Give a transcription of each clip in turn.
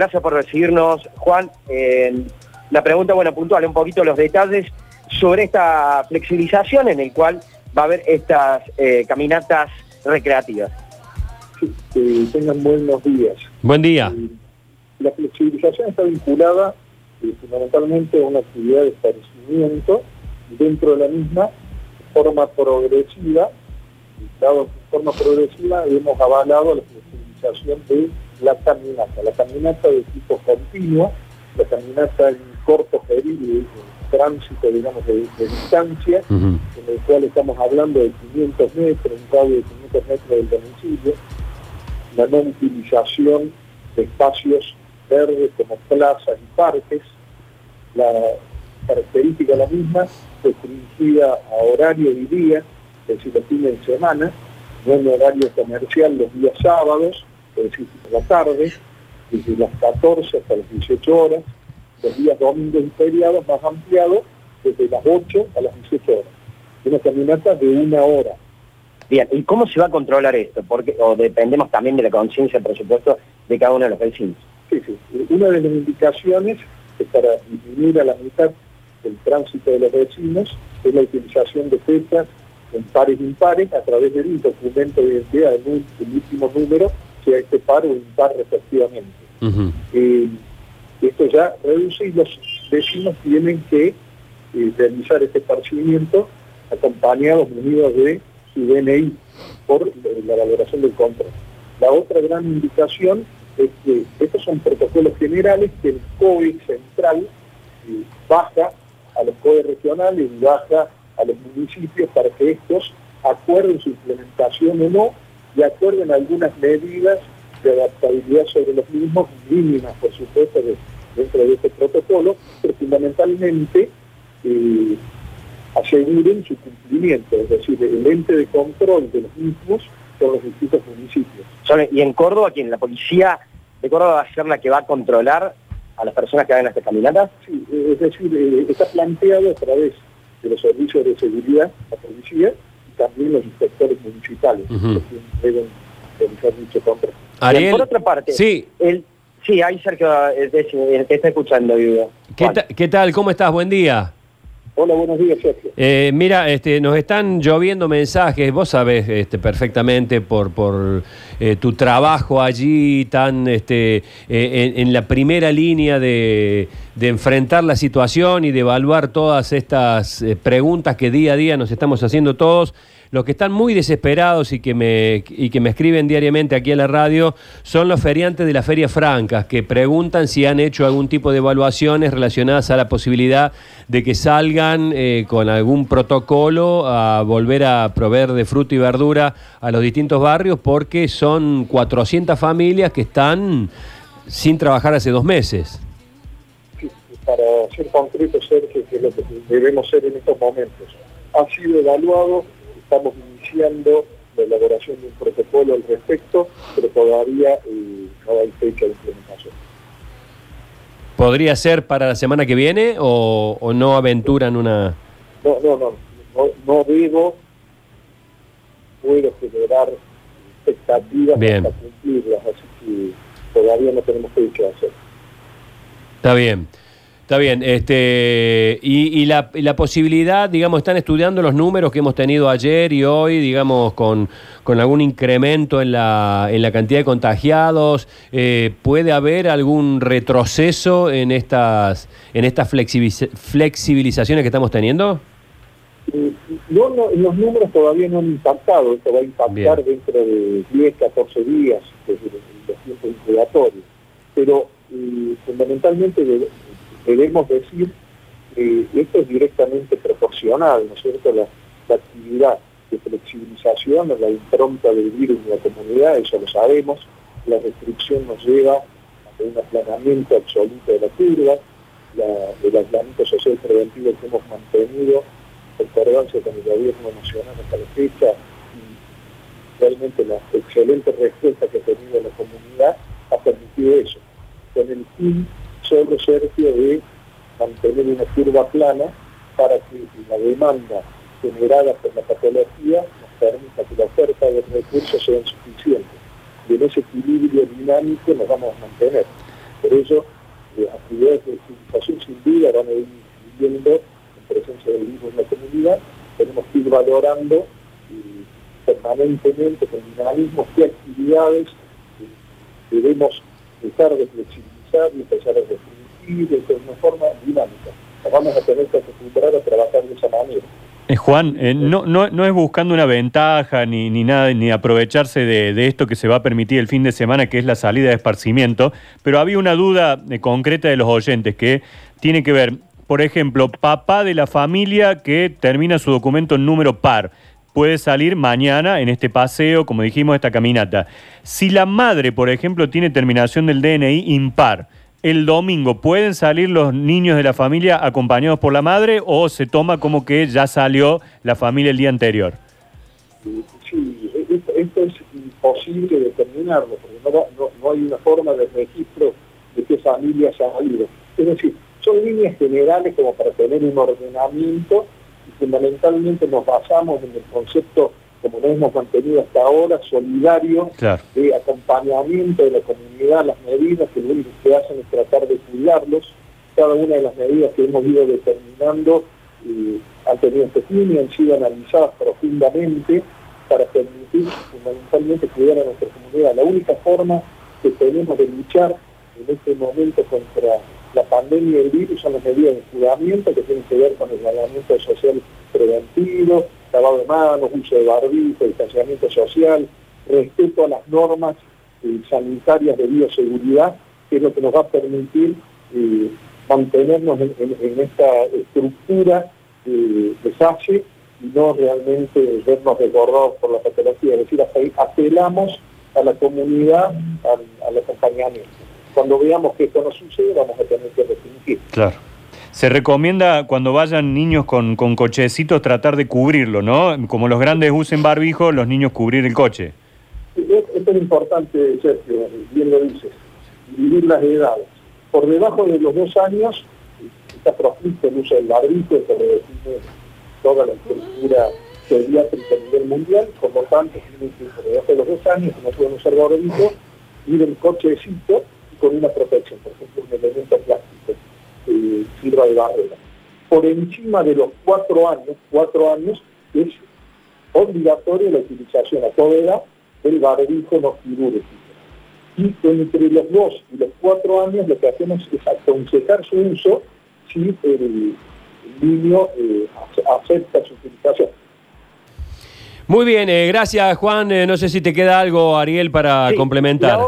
gracias por recibirnos, Juan. Eh, la pregunta, bueno, puntual, un poquito los detalles sobre esta flexibilización en el cual va a haber estas eh, caminatas recreativas. Sí, que tengan buenos días. Buen día. Eh, La flexibilización está vinculada eh, fundamentalmente a una actividad de establecimiento dentro de la misma de forma progresiva. y Dado de forma progresiva hemos avalado la flexibilización de la caminata. La caminata de tipo continuo, la caminata en corto periodo, tránsito, digamos, de, de distancia, en el cual estamos hablando de 500 metros, un radio de 500 metros del domicilio, la no utilización de espacios verdes como plazas y parques, la característica la misma, restringida a horario y día, es decir, los fines de semana, no en horario comercial los días sábados, es decir, por la tarde, desde las 14 hasta las 18 horas, los días domingos y feriados más ampliados, desde las 8 a las 18 horas. Una caminata de una hora. Bien, ¿y cómo se va a controlar esto? Porque, o dependemos también de la conciencia, por supuesto, de cada uno de los vecinos. Sí, sí. Una de las indicaciones es para disminuir a la mitad el tránsito de los vecinos es la utilización de fechas en pares e impares a través de un documento de identidad el último número, sea este par o impar respectivamente. Eh, esto ya reduce y los vecinos tienen que eh, realizar este esparcimiento acompañados, munidos de su DNI por eh, la valoración del control. La otra gran indicación es que estos son protocolos generales que el COE central eh, baja a los COE regionales y baja a los municipios para que estos acuerden su implementación o no y acuerden algunas medidas de adaptabilidad sobre los mismos, mínimas por supuesto de- dentro de este protocolo, pero fundamentalmente eh, aseguren su cumplimiento, es decir, el ente de control de los mismos son los distintos municipios. Y en Córdoba, ¿quién? ¿La policía de Córdoba va a ser la que va a controlar a las personas que hagan estas caminatas? Sí, eh, es decir, eh, está planteado a través de los servicios de seguridad, la policía, también los inspectores municipales, que deben realizar control. Bien, Ariel, por otra parte, sí, el, sí, ahí Sergio, es decir, el que está escuchando. ¿qué, ta- qué tal? ¿Cómo estás? Buen día. Hola, buenos días, Sergio. Eh, mira, este, nos están lloviendo mensajes, vos sabés este, perfectamente por, por eh, tu trabajo allí tan este, eh, en, en la primera línea de, de enfrentar la situación y de evaluar todas estas eh, preguntas que día a día nos estamos haciendo todos. Los que están muy desesperados y que, me, y que me escriben diariamente aquí a la radio son los feriantes de la Feria Francas, que preguntan si han hecho algún tipo de evaluaciones relacionadas a la posibilidad de que salgan eh, con algún protocolo a volver a proveer de fruta y verdura a los distintos barrios, porque son 400 familias que están sin trabajar hace dos meses. Para ser concreto, Sergio, que es lo que debemos ser en estos momentos. Ha sido evaluado, estamos iniciando la elaboración de un protocolo al respecto, pero todavía eh, no hay fecha de implementación. ¿Podría ser para la semana que viene o, o no aventuran una...? No, no, no, no, no debo, puedo generar expectativas Bien. para cumplirlas, así que todavía no tenemos fecha de hacer. Está bien. Está bien, este, y, y la, y la posibilidad, digamos, están estudiando los números que hemos tenido ayer y hoy, digamos, con, con algún incremento en la, en la cantidad de contagiados. Eh, ¿Puede haber algún retroceso en estas, en estas flexibiliz- flexibilizaciones que estamos teniendo? Eh, No, no, los números todavía no han impactado, esto va a impactar Bien. dentro de 10, 14 días, desde los tiempos incubatorios. Pero eh, fundamentalmente debe- debemos decir que esto es directamente proporcional, ¿no es cierto? La, la actividad de flexibilización, la impronta del virus en la comunidad, eso lo sabemos, la restricción nos lleva a un aplanamiento absoluto de la curva, la- el aislamiento social preventivo que hemos mantenido concordancia con el gobierno nacional hasta la fecha y realmente la excelente respuesta que ha tenido la comunidad ha permitido eso, con el fin solo Sergio de mantener una curva plana para que la demanda generada por la patología nos permita que la oferta de recursos sean suficientes. Y en ese equilibrio dinámico nos vamos a mantener. Por eso, eh, actividades de flexibilización sin duda van a ir viviendo en presencia del virus en la comunidad. Tenemos que ir valorando eh, permanentemente con dinamismo qué actividades debemos dejar de y empezar a restringir de una forma dinámica. Vamos a tener que acostumbrar a trabajar de esa manera. Eh, Juan, eh, no, no, no, es buscando una ventaja ni, ni nada, ni aprovecharse de, de, esto que se va a permitir el fin de semana, que es la salida de esparcimiento, pero había una duda eh, concreta de los oyentes que tiene que ver, por ejemplo, papá de la familia que termina su documento en número par puede salir mañana en este paseo, como dijimos, esta caminata. Si la madre, por ejemplo, tiene terminación del DNI impar, el domingo, ¿pueden salir los niños de la familia acompañados por la madre o se toma como que ya salió la familia el día anterior? Sí, esto es imposible determinarlo, porque no, no, hay una forma de registro de qué familia se ha salido. Es decir, son líneas generales como para tener un ordenamiento y fundamentalmente nos basamos en el concepto como lo hemos mantenido hasta ahora, solidario, de acompañamiento de la comunidad, las medidas que lo único que hacen es tratar de cuidarlos. Cada una de las medidas que hemos ido determinando eh, han tenido este fin y han sido analizadas profundamente para permitir fundamentalmente cuidar a nuestra comunidad. La única forma que tenemos de luchar en este momento contra la pandemia y el virus son las medidas de cuidamiento que tienen que ver con el aislamiento social preventivo, lavado de manos, uso de barbijo, distanciamiento social, respeto a las normas eh, sanitarias de bioseguridad, que es lo que nos va a permitir eh, mantenernos en, esta estructura de fase y no realmente vernos desbordados por la patología. Es decir, apelamos a la comunidad, al, al acompañamiento. Cuando veamos que esto no sucede, vamos a tener que restringir. Claro. Se recomienda cuando vayan niños con, con cochecitos tratar de cubrirlo, ¿no? Como los grandes usen barbijo, los niños cubrir el coche. Esto es importante, Sergio, bien lo dices, dividir las edades. Por debajo de los dos años está proscrito el uso del barbijo, eso lo define toda la estructura pediátrica a nivel mundial, por lo tanto, por debajo de los dos años no pueden usar barbijo, ir el cochecito con una protección, por ejemplo, un elemento plástico eh, sirva de barrera. Por encima de los cuatro años, cuatro años es obligatoria la utilización a toda edad del barbijo no quirúrgico. Y entre los dos y los cuatro años lo que hacemos es aconsejar su uso si el, niño eh, acepta su utilización. Muy bien, eh, gracias Juan. Eh, no sé si te queda algo, Ariel, para complementar.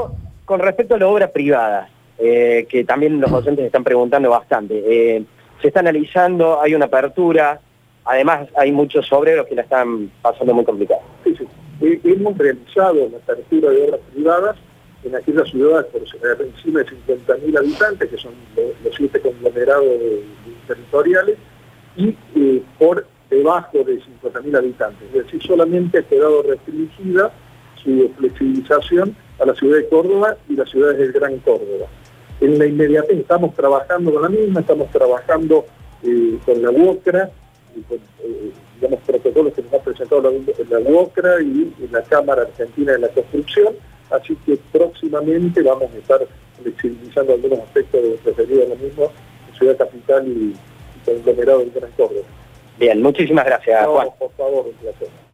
Con respecto a la obra privada, eh, que también los docentes están preguntando bastante. Eh, se está analizando, hay una apertura, además hay muchos obreros que la están pasando muy complicada. Sí, sí. Hemos realizado la apertura de obras privadas en aquellas ciudades por encima de 50.000 habitantes, que son los, siete conglomerados territoriales, y eh, por debajo de 50.000 habitantes. Es decir, solamente ha quedado restringida su flexibilización a la ciudad de Córdoba y las ciudades del Gran Córdoba. En la inmediatez estamos trabajando con la misma, estamos trabajando eh, con la UOCRA, y con eh, protocolos que nos ha presentado la, la UOCRA y la Cámara Argentina de la Construcción, así que próximamente vamos a estar flexibilizando algunos aspectos referidos a lo mismo en Ciudad Capital y, y conglomerado del Gran Córdoba. Bien, muchísimas gracias, Juan. Por favor, un placer.